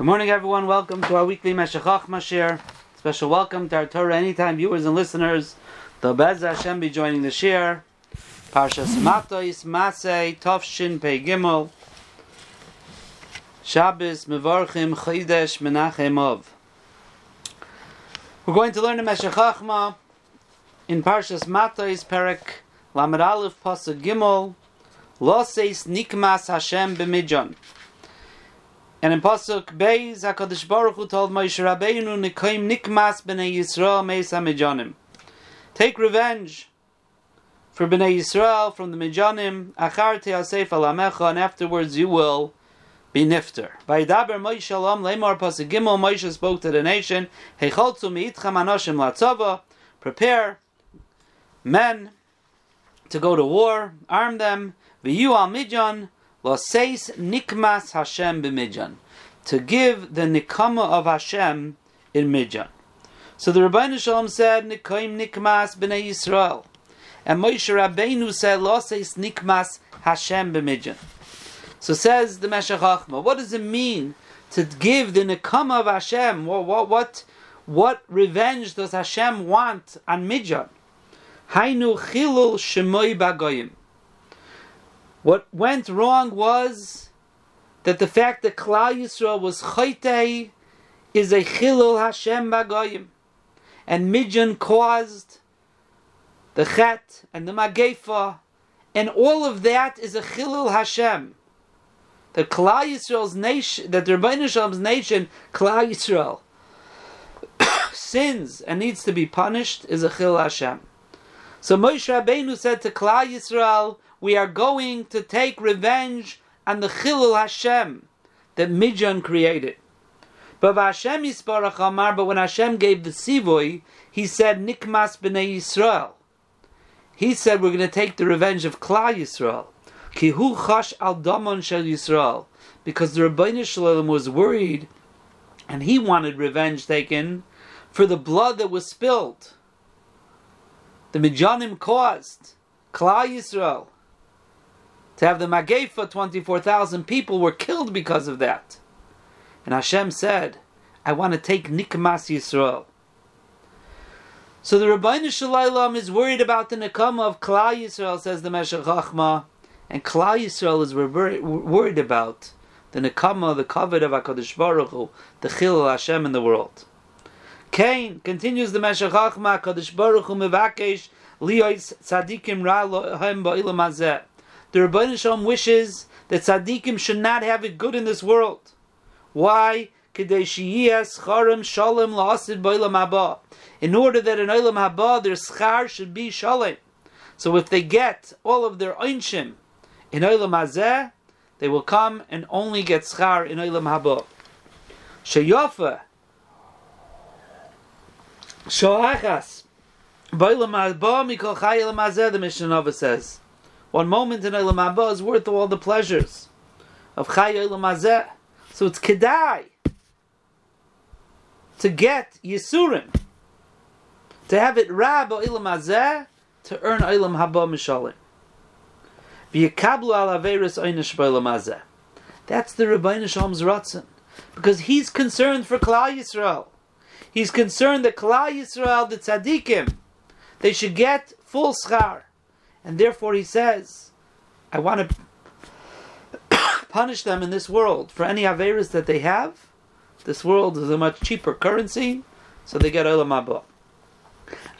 Good morning, everyone. Welcome to our weekly Meshachach Mashir. Special welcome to our Torah Anytime viewers and listeners. The Bez Hashem be joining the shir. Parshas Matois Masei Tovshin Pei Gimel. Shabbos Mevarchim Chodesh Menachemov. We're going to learn the Meshech Chachma in Parshas Matois Perek Lamed Aleph Pasuk Gimel. Loseis Nikmas Hashem B'Midjan. And in Pasuk Beis, HaKadosh Baruch Hu told Moshe Rabbeinu, Nikoim nikmas b'nei Yisrael meis ha Take revenge for b'nei Yisrael from the Mijanim, achar te'asef alamecha, and afterwards you will be nifter. By Daber Moshe Shalom lemar Pasuk Gimel, Moshe spoke to the nation, Hecholtzu mi'itchem anoshim latzava, prepare men to go to war, arm them, v'yu al Midjan, Loseis nikmas Hashem b'midjan. To give the nikama of Hashem in Midjan. So the Rabbi Shalom said, Nikoim nikmas b'nei Yisrael. And Moshe Rabbeinu said, Loseis nikmas Hashem b'midjan. So says the Meshech what does it mean to give the nikama of Hashem? What, what, what, what revenge does Hashem want on Midjan? Hainu chilul shemoi bagoyim. What went wrong was that the fact that Klal Yisrael was chaytei is a chilul Hashem bagoyim, and Midjan caused the chet and the magefa, and all of that is a chilul Hashem. The Klal Yisrael's nation, that the Rebbeinu Shalom's nation, Klal Yisrael, sins and needs to be punished is a chilul Hashem. So Moshe Rabbeinu said to Klal Yisrael, we are going to take revenge on the Chilul Hashem that Midjan created. But Hashem Yisparach Amar, but when Hashem gave the Sivoy, he said, Nikmas b'nei Yisrael. He said, we're going to take the revenge of Klal Yisrael. Kihu chash al damon shel Yisrael. Because the Rabbeinu Shalom was worried, and he wanted revenge taken for the blood that was spilled. The Midjanim caused Klal Yisrael to have the Magefa, 24,000 people were killed because of that. And Hashem said, I want to take Nikmas Yisrael. So the Rabbeinu Shalom is worried about the Nekama of Klal Yisrael, says the Meshech Chachma, and Klal Yisrael is worried about the Nekama, the Kavod of HaKadosh Baruch Hu, the Chil Hashem in the world. Cain continues the Meshech Chachma, HaKadosh Baruch Hu mevakesh liyos tzadikim ra lohem ba'ilam hazeh the Rabbeinu Shalom wishes that tzaddikim should not have it good in this world. Why? In order that in Olam Haba their schar should be shalom. So if they get all of their einshim in Olam Hazeh, they will come and only get schar in Olam Haba. Sheyofa Shoachas Bailam Haba Mikol Chayil Hazeh, the Mishnah says. One moment in Olam Haba is worth all the pleasures of Chay Olam. So it's Kedai to get Yisurim, to have it Rab Olam to earn Olam Haba Mishalim. V'yakablu al averis oynish. That's the Rebbeinu Shalom's ratzon, because he's concerned for Klal Yisrael. He's concerned that Klal Yisrael, the tzaddikim, they should get full schar. And therefore he says, I want to punish them in this world for any averas that they have. This world is a much cheaper currency, so they get olam haba.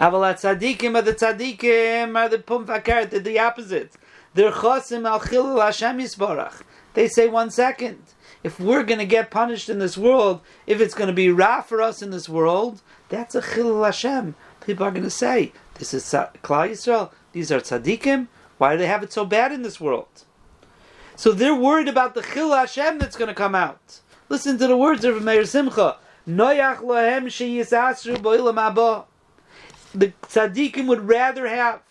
Avalat tzadikim are the tzadikim are the pumfakar, they're the opposite. They're chosim al chilul Hashem yisbarach. They say one second. If we're going to get punished in this world, if it's going to be ra for us in this world, that's a chilul Hashem. People are going to say, this is Klal Yisrael. These are tzaddikim. Why do they have it so bad in this world? So they're worried about the chil Hashem that's going to come out. Listen to the words of Meir Simcha. Noyach lohem sheyisasru bo'ilam haba. The tzaddikim would rather have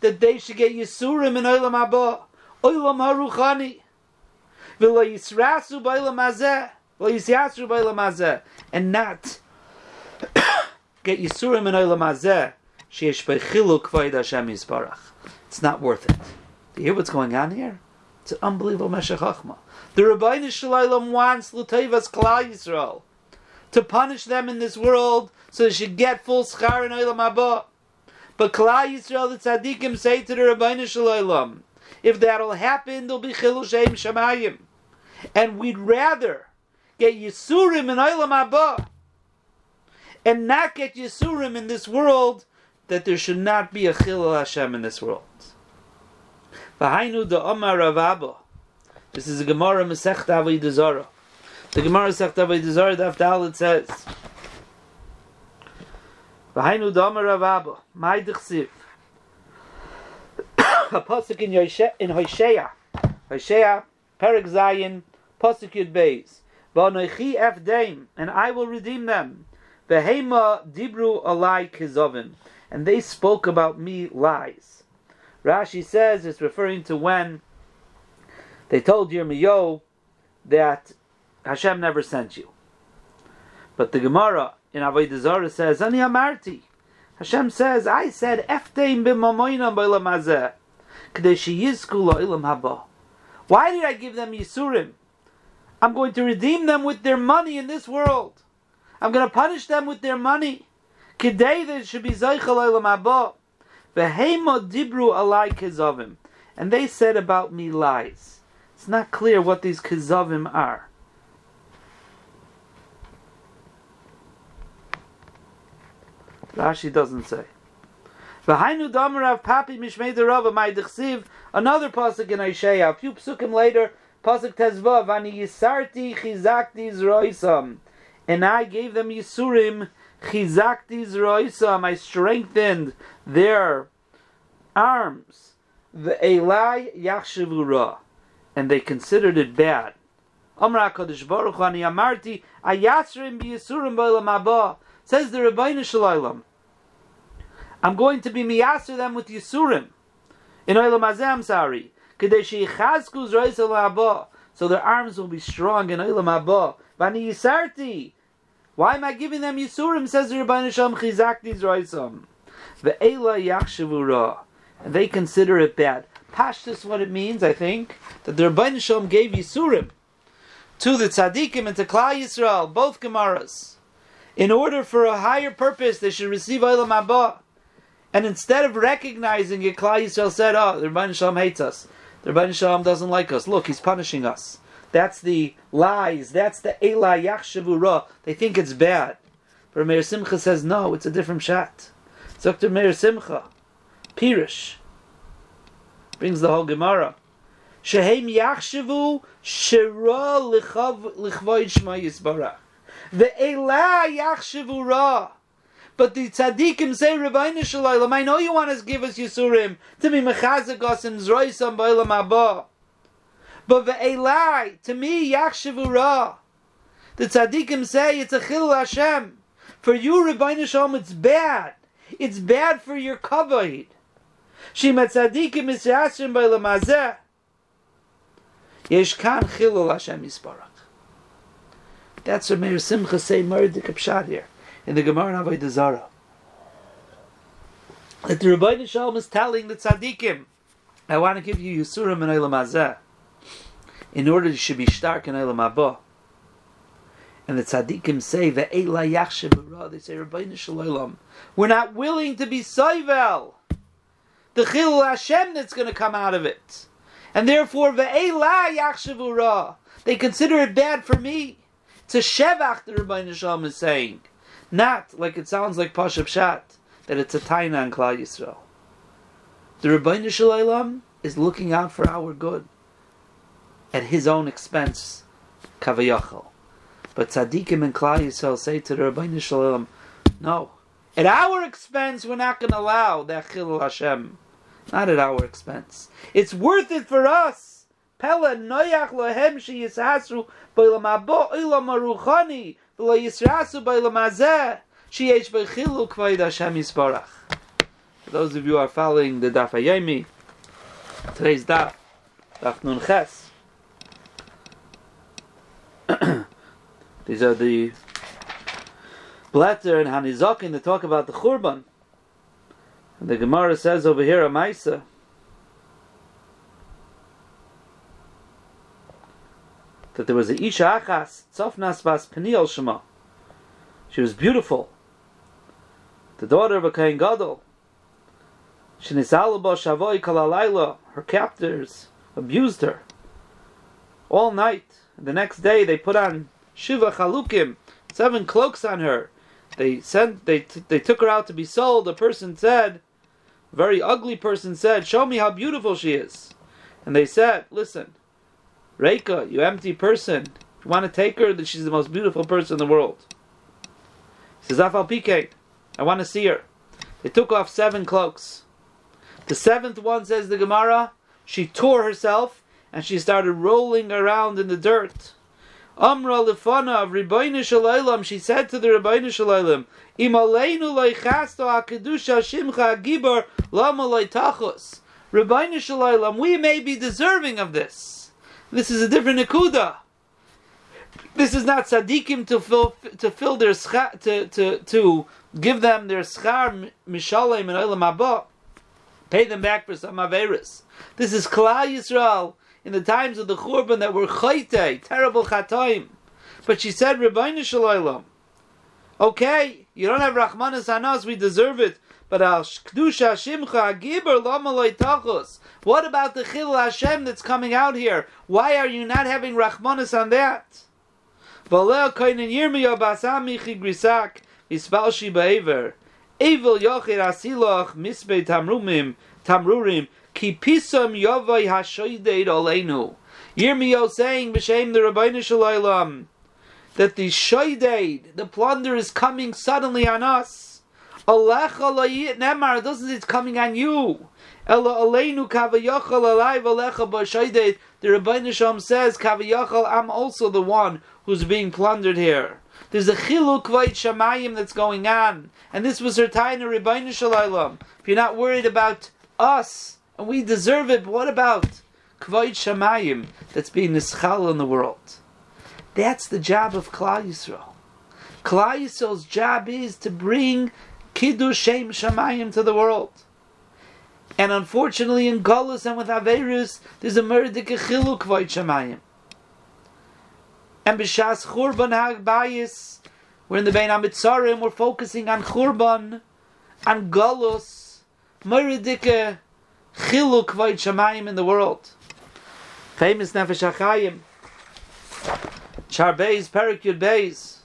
that they should get yisurim in oilam haba, oilam haruchani, v'lo yisrasu bo'ilam hazeh, lo yisyasru bo'ilam hazeh, and not get yisurim in oilam hazeh, it's not worth it. Do you hear what's going on here? It's an unbelievable Meshech Chachma. The Rabbi Shalom wants Lutevas Klal Yisrael to punish them in this world so they should get full schar in Olam Haba. But Klal Yisrael, the tzaddikim say to the Rabbi Shalom, if that'll happen, there'll be Chilul Shem Shemayim. And we'd rather get Yisurim in Olam Haba and not get Yisurim in this world that there should not be a Chilul Hashem in this world. This is a Gemara Masech Zarah. The Gemara Masech Avodah Zarah Daf Dalit says, V'hainu da Rav Abba, Mai Dechsiv. A pasuk in, Yoshe, in Hosea, Hosea, Perik Zayin, pasuk Yud Beis. V'anoichi efdeim, and I will redeem them. V'heima dibru alai kizovim, and they spoke about me lies. Rashi says it's referring to when they told Yirmiyahu that Hashem never sent you. But the Gemara in Avodah Zarah says, Ani Amarti. Hashem says, I said, Efteim b'mamoinam k'dei sheyizku la'ilam haba. Why did I give them Yisurim? I'm going to redeem them with their money in this world. I'm going to punish them with their money. K'dei they should be zaychal la'ilam haba. Vehema dibru alai kizavim. And they said about me lies. It's not clear what these kizavim are. Rashi doesn't say. V'hainu damarav papi mishmei derava my dechsiv. Another pasuk in Isaiah. A few psukim later, pasuk tezvav ani yisarti chizakti zroisam, and I gave them yisurim Chizakti zroisam, I strengthened their arms. The Elai yachshavura, and they considered it bad. Amra Kodesh Baruch Ani Amarti Ayasrim B'Yisurim B'Olam Haba says the Rebbeinu Shalom. I'm going to be miyaser them with Yisurim in Olam Hazeh. I'm sorry. Kadesh Yichazku Zrois Olam Haba, so their arms will be strong in Olam Haba. Vani Yisarti why am I giving them Yisurim? Says the Rabbi Nisham Chizakti Zroisam. Ve'ela Yachshavura. And they consider it bad. Pashtus, what it means, I think, that the Rabbi Nisham gave Yisurim to the Tzaddikim and to Klal Yisrael, both Gemaras. In order for a higher purpose, they should receive Olam Haba. And instead of recognizing it, Klal Yisrael said, oh, the Rabbi Nisham hates us. The Rabbi Nisham doesn't like us. Look, he's punishing us. That's the lies. That's the Ela Yachshavura. They think it's bad. But Meir Simcha says, no, it's a different shat. Dr. Meir Simcha, Pirish, brings the whole Gemara. Shehem Yachshavu Shira Lichvoid Shema Yisbarach. The Ela Yachshavura. But the tzaddikim say, Rabbeinu Shalom, I know you want to give us Yisurim to be mechazek us and zroisam ba'olam haba. But ve'elai, to me, yachshavura. The tzaddikim say it's a chil Hashem. For you, Rabbi Shalom, it's bad. It's bad for your kavod. Shima tzaddikim is yashim by lamazeh. Yesh kan chilul Hashem yisparach. That's what Meir Simcha say Merdik Pshat here in the Gemara Avodah Zarah. That the Rabbi Shalom is telling the tzaddikim, I want to give you Yisurim and Eilam in order to be stark in Abba. And the tzaddikim say, Ve'ela yachshe they say, we're not willing to be soivel. The chil Hashem that's going to come out of it. And therefore, Ve'ela yachshe they consider it bad for me. It's a shevach, the Rabbeinu Shalom is saying. Not like it sounds like Pasha that it's a taina in Klal Yisrael. The Rabbeinu Shalom is looking out for our good at his own expense, kavayachal. But tzaddikim and Klal Yisrael say to the Rabbeinu Shalom, no, at our expense we're not going to allow that chilul Hashem. Not at our expense. It's worth it for us. Pella noyach lohem sheyisasru b'olam habo olam aruchani v'lo yisrasu b'olam hazeh sheyesh b'chilu k'vayid Hashem yisbarach. For those of you who are following the Daf Hayomi, today's Daf, Daf Nun Ches, These are the Blatter and Hanizokin that talk about the Churban. And the Gemara says over here, a Maisa. that there was a Isha Achas, Tzofnas Vas Peniel Shema. She was beautiful. The daughter of a Kohen Gadol. Shinisalaba Shavoi Kalalayla, her captors abused her all night. The next day they put on Shiva Chalukim, seven cloaks on her. They sent they t- they took her out to be sold. A person said, very ugly person said, "Show me how beautiful she is." And they said, "Listen, Reika, you empty person. If you want to take her, then she's the most beautiful person in the world." He says, "Afal Pike, I want to see her." They took off seven cloaks. The seventh one says the Gemara, she tore herself and she started rolling around in the dirt. Amra of Rebbeinu Shalaylam, she said to the Rebbeinu Shalaylam, Imaleinu leichasto akedusha shimcha gibar lama leitachos. Rebbeinu Shalaylam, we may be deserving of this. This is a different nekuda. This is not tzaddikim to fill to fill their schar, to to to give them their schar mishalem and olam haba, pay them back for some averus. This is Klal Yisrael in the times of the Churban that were chayte, terrible chatoim. But she said, Rabbeinu Shalom, okay, you don't have Rachmanis Hanas, we deserve it, but al Kedusha Shimcha Tachos. What about the Chil Hashem that's coming out here? Why are you not having Rachmanis on that? Evil Yochir Asiloch Misbe Tamrumim, Tamrurim, Ki pisam yavai hashoideid oleinu. Yirmiyo saying b'shem the Rabbeinu Shalom that the shoideid, the plunder, is coming suddenly on us. Alecha nemar doesn't it's coming on you. Ela aleinu kavayachal alai v'alecha b'shoideid. The Rabbeinu Shalom says kavayachal I'm also the one who's being plundered here. There's a chiluk vayit shamayim that's going on, and this was her in Rabbeinu Shalom. If you're not worried about us and we deserve it. But what about Kvoit Shamayim that's being nischal in the world? That's the job of Klal Yisrael. Klal Yisrael's job is to bring Kiddush Shem Shamayim to the world. And unfortunately, in Golos and with Averus, there's a murdik chilu Kvoit Shamayim. And b'shas Churban Hagbayis, we're in the Bein HaMitzarim, we're focusing on Churban, on Golos, murdik chiluk vayit shamayim in the world. Famous Nefesh HaChaim, Char Beis, Perik Yud Beis.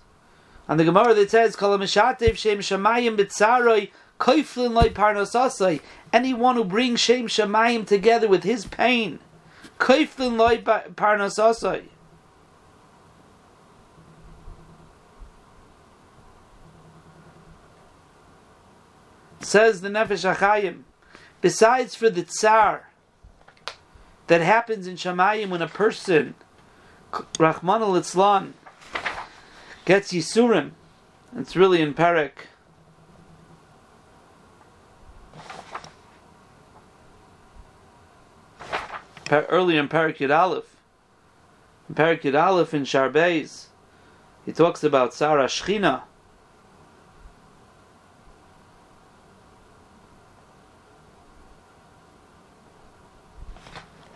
And the Gemara that says, Kol HaMeshatev Shem Shamayim B'tzaroi Koiflin Loi Parnosasai Anyone who brings Shem Shamayim together with his pain, Koiflin Loi Parnosasai. Says the Nefesh HaChaim, Besides for the tsar that happens in Shamayim when a person, Rahman al Islam, gets Yisurim, it's really in Parak. Earlier in Parak Yud Aleph, in Parak Yud Aleph in Sharbeis, he talks about Sarah Shechina,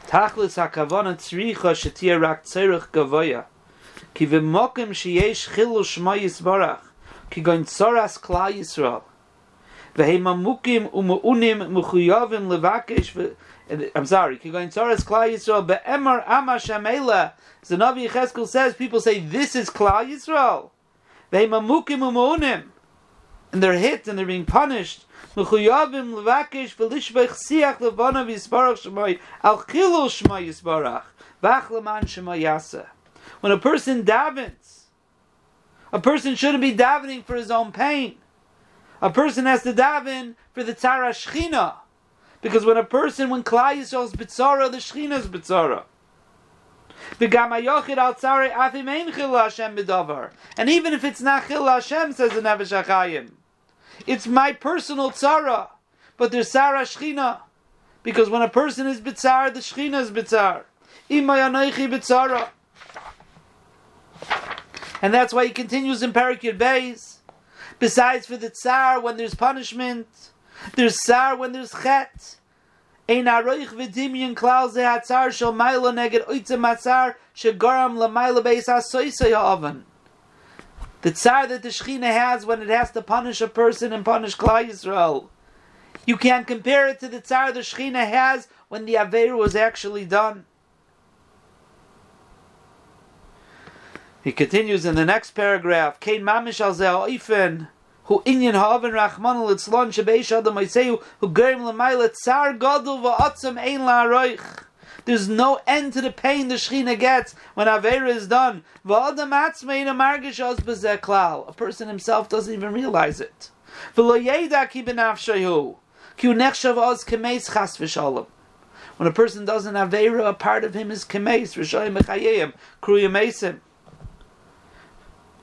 Tachlis hakavana tzricha shetia rak tzerich gavoya. Ki v'mokim sheyesh chilu shma yisbarach. Ki goin tzoras kla yisrael. V'heimamukim umu'unim muchuyavim levakesh I'm sorry. Ki goin tzoras kla yisrael be'emar ama shamela. Zanavi Yecheskel says, people say, this is kla yisrael. V'heimamukim umu'unim. And they're hit and they're being punished. Mechuyavim levakish siach shemay al chilul shemay yisbarach v'ach leman shemay. When a person davens, a person shouldn't be davening for his own pain. A person has to daven for the tzara shchina. Because when a person, when Klai Yisrael is bitzara, the shchina is bitzara. And even if it's not chil Hashem, says the Nefesh HaChaim, it's my personal tzara, but there's tzara shchina. Because when a person is bitzar, the shchina is bitzar. Imayanoichi bitzara. And that's why he continues in Parakir Beis. Besides for the tsar, when there's punishment, there's tsar when there's chet. ein aroich v'dimyon klal ze hatzar shel maila neged oitze matzar shegaram lamaila beis ha-soisei ha'oven. The tsar that the Shechina has when it has to punish a person and punish Klal Yisrael. You can't compare it to the tsar the Shechina has when the Aveir was actually done. He continues in the next paragraph, Kein mamish al zeh who inyan ha'aven rachman litzlon shebeish adam oisehu, who gerim l'mayla tsar gadol va'atzam ein la'aroich. There's no end to the pain the Shechina gets when Avera is done. A person himself doesn't even realize it. When a person doesn't Avera, a part of him is Kemes,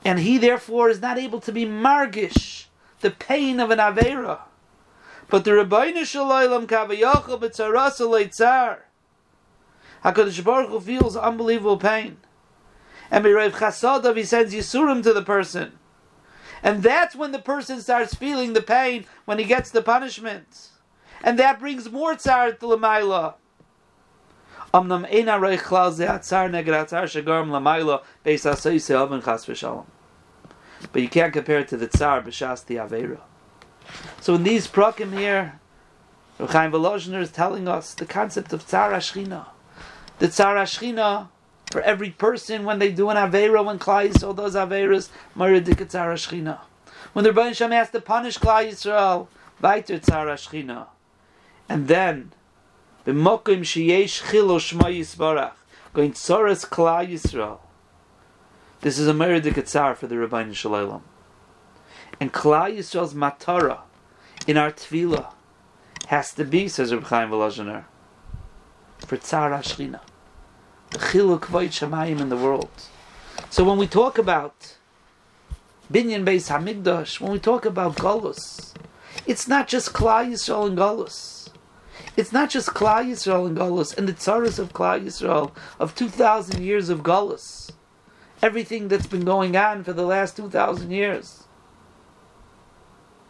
And he therefore is not able to be margish, the pain of an Avera. But the Rabbeinu Shalom Kavayachal B'tzarasa Leitzar. HaKadosh Baruch Hu feels unbelievable pain. And B'Rav Chasadav, he sends Yisurim to the person. And that's when the person starts feeling the pain, when he gets the punishment. And that brings more tzar to Lamaila. But you can't compare it to the tzar b'shas the avera. So in these prakim here, Chaim Volozhiner is telling us the concept of tzar ashchina the Tzara Shchina for every person when they do an Aveira, when Klai Yisrael does Aveiras, Maridik Tzara Shchina. When the Rebbeinu Shem has to punish Klai Yisrael, weiter Tzara Shchina. And then, b'mokim sheyesh chilo shma yisbarach, going tzoras Klai Yisrael. This is a Maridik Tzar for the Rebbeinu Shalom. And Klai Yisrael's matara in our tefillah has to be, says Reb Chaim Volozhiner, for Tzara Shechina. The Chiluk Void Shamayim in the world. So when we talk about Binyan Beis Hamikdash, when we talk about Golus, it's not just Klal Yisrael and Golus. It's not just Klal Yisrael and Golus and the tzaras of Klal Yisrael of 2,000 years of Golus. Everything that's been going on for the last 2,000 years.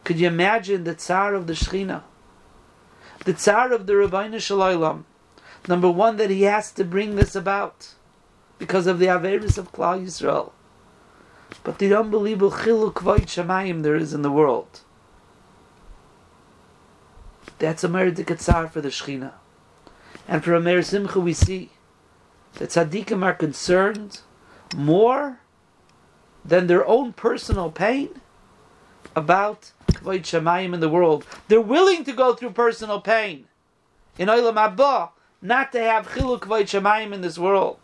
Could you imagine the tsar of the Shechina? The tsar of the Rabbeinu Shalom Number one, that he has to bring this about because of the Averis of Klal Yisrael. But the unbelievable chiluk vayit shamayim there is in the world. That's a merit for the Shechina. And for a Meir Simcha we see that tzaddikim are concerned more than their own personal pain about Kvayit Shemayim in the world. They're willing to go through personal pain. In Olam Abba, not to have chiluk vayit shemayim in this world.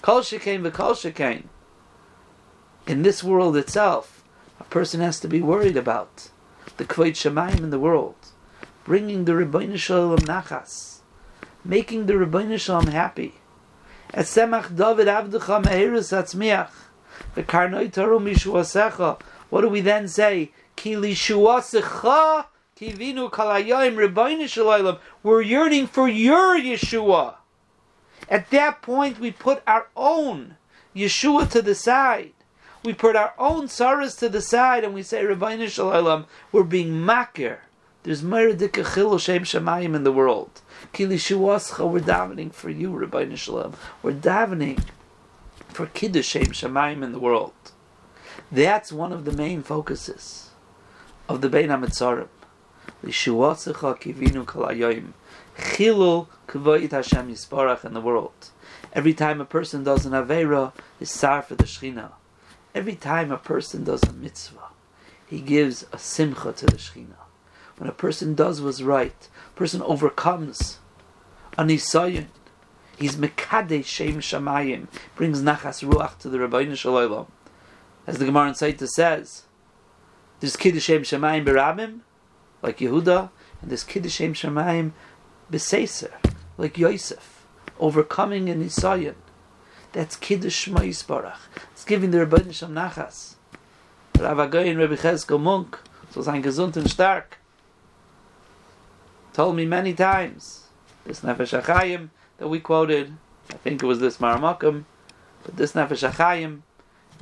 Kol shekain v'kol shekain. In this world itself, a person has to be worried about the kvayit shemayim in the world, bringing the Rebbeinu Shalom nachas, making the Rebbeinu Shalom happy. Et semach David avducha meherus atzmiach, v'karnoi taru mishuasecha. What do we then say? Ki lishuasecha Kivinu kalayim Shalom. We're yearning for your Yeshua. At that point, we put our own Yeshua to the side. We put our own sorrows to the side, and we say, Rebbeinu Shalom, we're being makir. There's Meredika Chil Shem Shemayim in the world. Kili Shuascha, we're davening for you, Rebbeinu Shalom. We're davening for Kiddush Shem Shemayim in the world. That's one of the main focuses of the Bein HaMetzarim. Lishuatzecha kivinu kalayoyim. Chilul kvoit Hashem yisparach in the world. Every time a person does an avera, is sar for the Shechina. Every time a person does a mitzvah, he gives a simcha to the Shechina. When a person does what's right, a person overcomes a nisayon. He's mekadeh shem shamayim, brings nachas ruach to the Rabbeinu Shalom. As the Gemara in Saita says, there's kiddush shem shamayim berabim, like Yehuda, and this Kiddush Shem Shemayim Beseser, like Yosef, overcoming in Nisayan. That's Kiddush Yisbarach. It's giving the Rebbeinu Shem Nachas. Rav Agoyin Rebbe Cheskel Munk, so sein gesund and stark, told me many times, this Nefesh HaChaim that we quoted, I think it was this Maramakum, but this Nefesh HaChaim,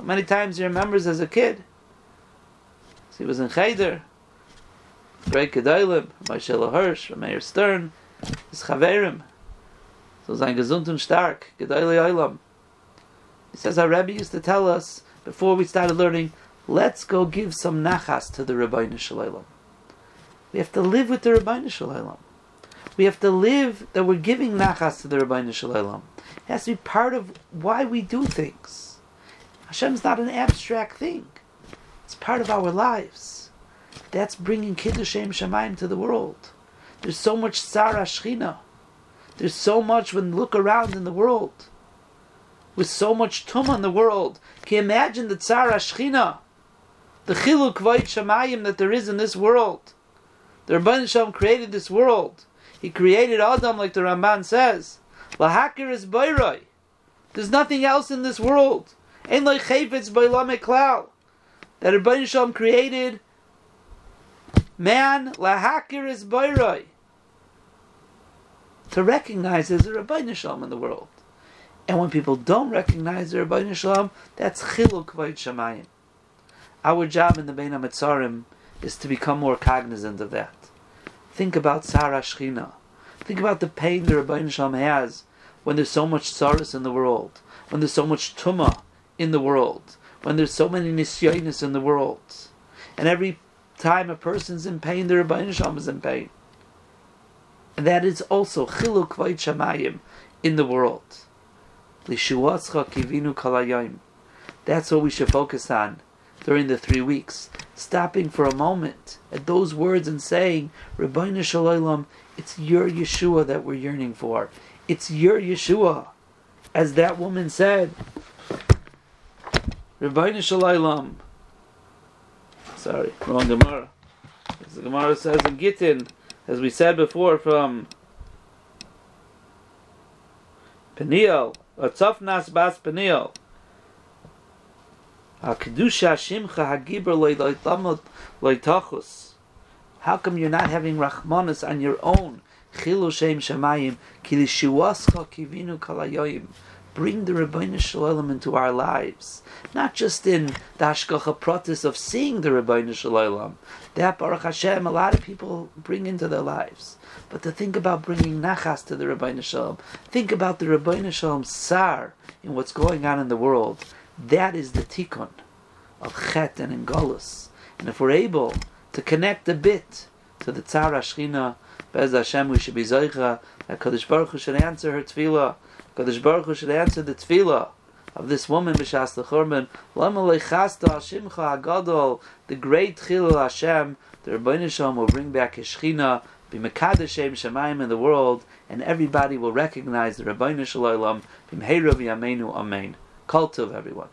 many times he remembers as a kid. So he was in Cheder, Kedalim, Moshe Hirsch, Meir Stern, his Chaverim. So sein gesund und stark, Gedoyle Olam. He says our Rebbe used to tell us before we started learning, let's go give some nachas to the Rabbeinu Shalom. We have to live with the Rabbeinu Shalom. We have to live that we're giving nachas to the Rabbeinu Shalom. It has to be part of why we do things. Hashem's not an abstract thing. It's part of our lives. That's bringing Kiddushem Shemaim to the world. There's so much Sarah Shechina. There's so much when look around in the world. With so much tum in the world. Can you imagine the Tzara Shechina? The Chiluk Vayit Shemayim that there is in this world. The Rabban Shalom created this world. He created Adam like the Ramban says. Lahakir is Bayroi. There's nothing else in this world. Ein loy chayfetz b'olam klal. That Rabbi Shalom created man lahakir is bayroi. To recognize there's a Rabbi Shalom in the world. And when people don't recognize the Rabbi Shalom, that's chiluk vayit shamayim. Our job in the Bein HaMetzarim is to become more cognizant of that. Think about Sarah Shechina. Think about the pain the Rabbi Shalom has when there's so much sorrows in the world, when there's so much tumah in the world, when there's so many nisyonis in the world. And every time a person's in pain, the Rabbi Shalom is in pain. And that is also chiluk vayit shamayim in the world. That's what we should focus on during the three weeks. Stopping for a moment at those words and saying, Rabbi Shalom, it's your Yeshua that we're yearning for. It's your Yeshua. As that woman said, Rabbi Shalom. Sorry, wrong Gemara. As the Gemara says in Gittin, as we said before from Peniel, or Tzofnas Bas Peniel. How come you're not having Rachmanis on your own? Chilu Shem Shemayim Kilishuascha Kivinu Kalayoyim bring the Rabbeinu Shalom into our lives. Not just in the Hashgacha Pratis of seeing the Rabbeinu Shalom. That Baruch Hashem, a lot of people bring into their lives. But to think about bringing Nachas to the Rabbeinu Shalom, think about the Rabbeinu Shalom Sar in what's going on in the world. That is the tikkun of Chet and Ingolus. And if we're able to connect a bit to the Tzara Shechina, Bez Hashem, we should be Zoicha, that Kadosh Baruch Hu should answer her tefillah, Kadosh Baruch Hu should answer the tefillah of this woman b'shas lechurban. Lama lechasta Hashimcha Hagadol, the great Chilul Hashem. The Rebbeinu Shalom will bring back his Shechina, be Mekadosh Shem Shemayim in the world, and everybody will recognize the Rebbeinu Shalom. B'mheirav Yamenu Amen. Cult of everyone.